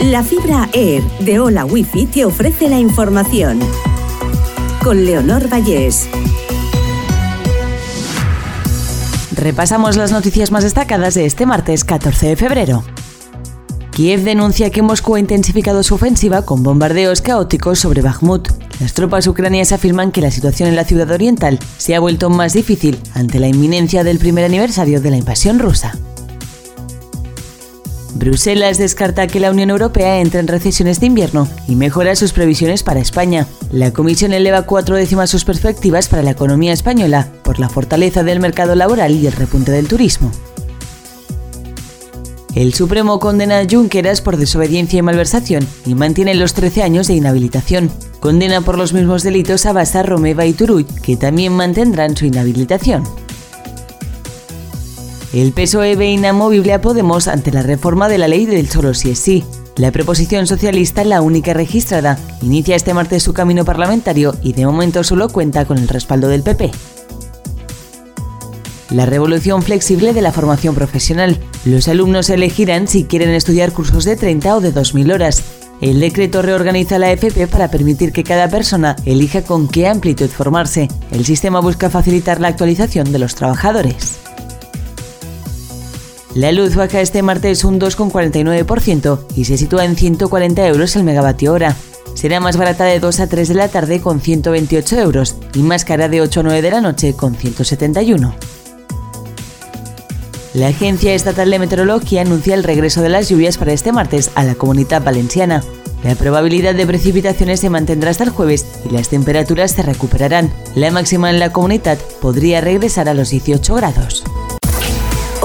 La fibra Air de Hola Wifi te ofrece la información. Con Leonor Vallés. Repasamos las noticias más destacadas de este martes 14 de febrero. Kiev denuncia que Moscú ha intensificado su ofensiva con bombardeos caóticos sobre Bakhmut. Las tropas ucranianas afirman que la situación en la ciudad oriental se ha vuelto más difícil ante la inminencia del primer aniversario de la invasión rusa. Bruselas descarta que la Unión Europea entre en recesiones de invierno y mejora sus previsiones para España. La Comisión eleva cuatro décimas sus perspectivas para la economía española por la fortaleza del mercado laboral y el repunte del turismo. El Supremo condena a Junqueras por desobediencia y malversación y mantiene los 13 años de inhabilitación. Condena por los mismos delitos a Basa, Romeva y Turull, que también mantendrán su inhabilitación. El PSOE ve inamovible a Podemos ante la reforma de la ley del solo si es sí. La preposición socialista, la única registrada, inicia este martes su camino parlamentario y de momento solo cuenta con el respaldo del PP. La revolución flexible de la formación profesional. Los alumnos elegirán si quieren estudiar cursos de 30 o de 2.000 horas. El decreto reorganiza la FP para permitir que cada persona elija con qué amplitud formarse. El sistema busca facilitar la actualización de los trabajadores. La luz baja este martes un 2,49% y se sitúa en 140 euros el megavatio hora. Será más barata de 2 a 3 de la tarde con 128 euros y más cara de 8 a 9 de la noche con 171. La Agencia Estatal de Meteorología anuncia el regreso de las lluvias para este martes a la comunidad valenciana. La probabilidad de precipitaciones se mantendrá hasta el jueves y las temperaturas se recuperarán. La máxima en la comunidad podría regresar a los 18 grados.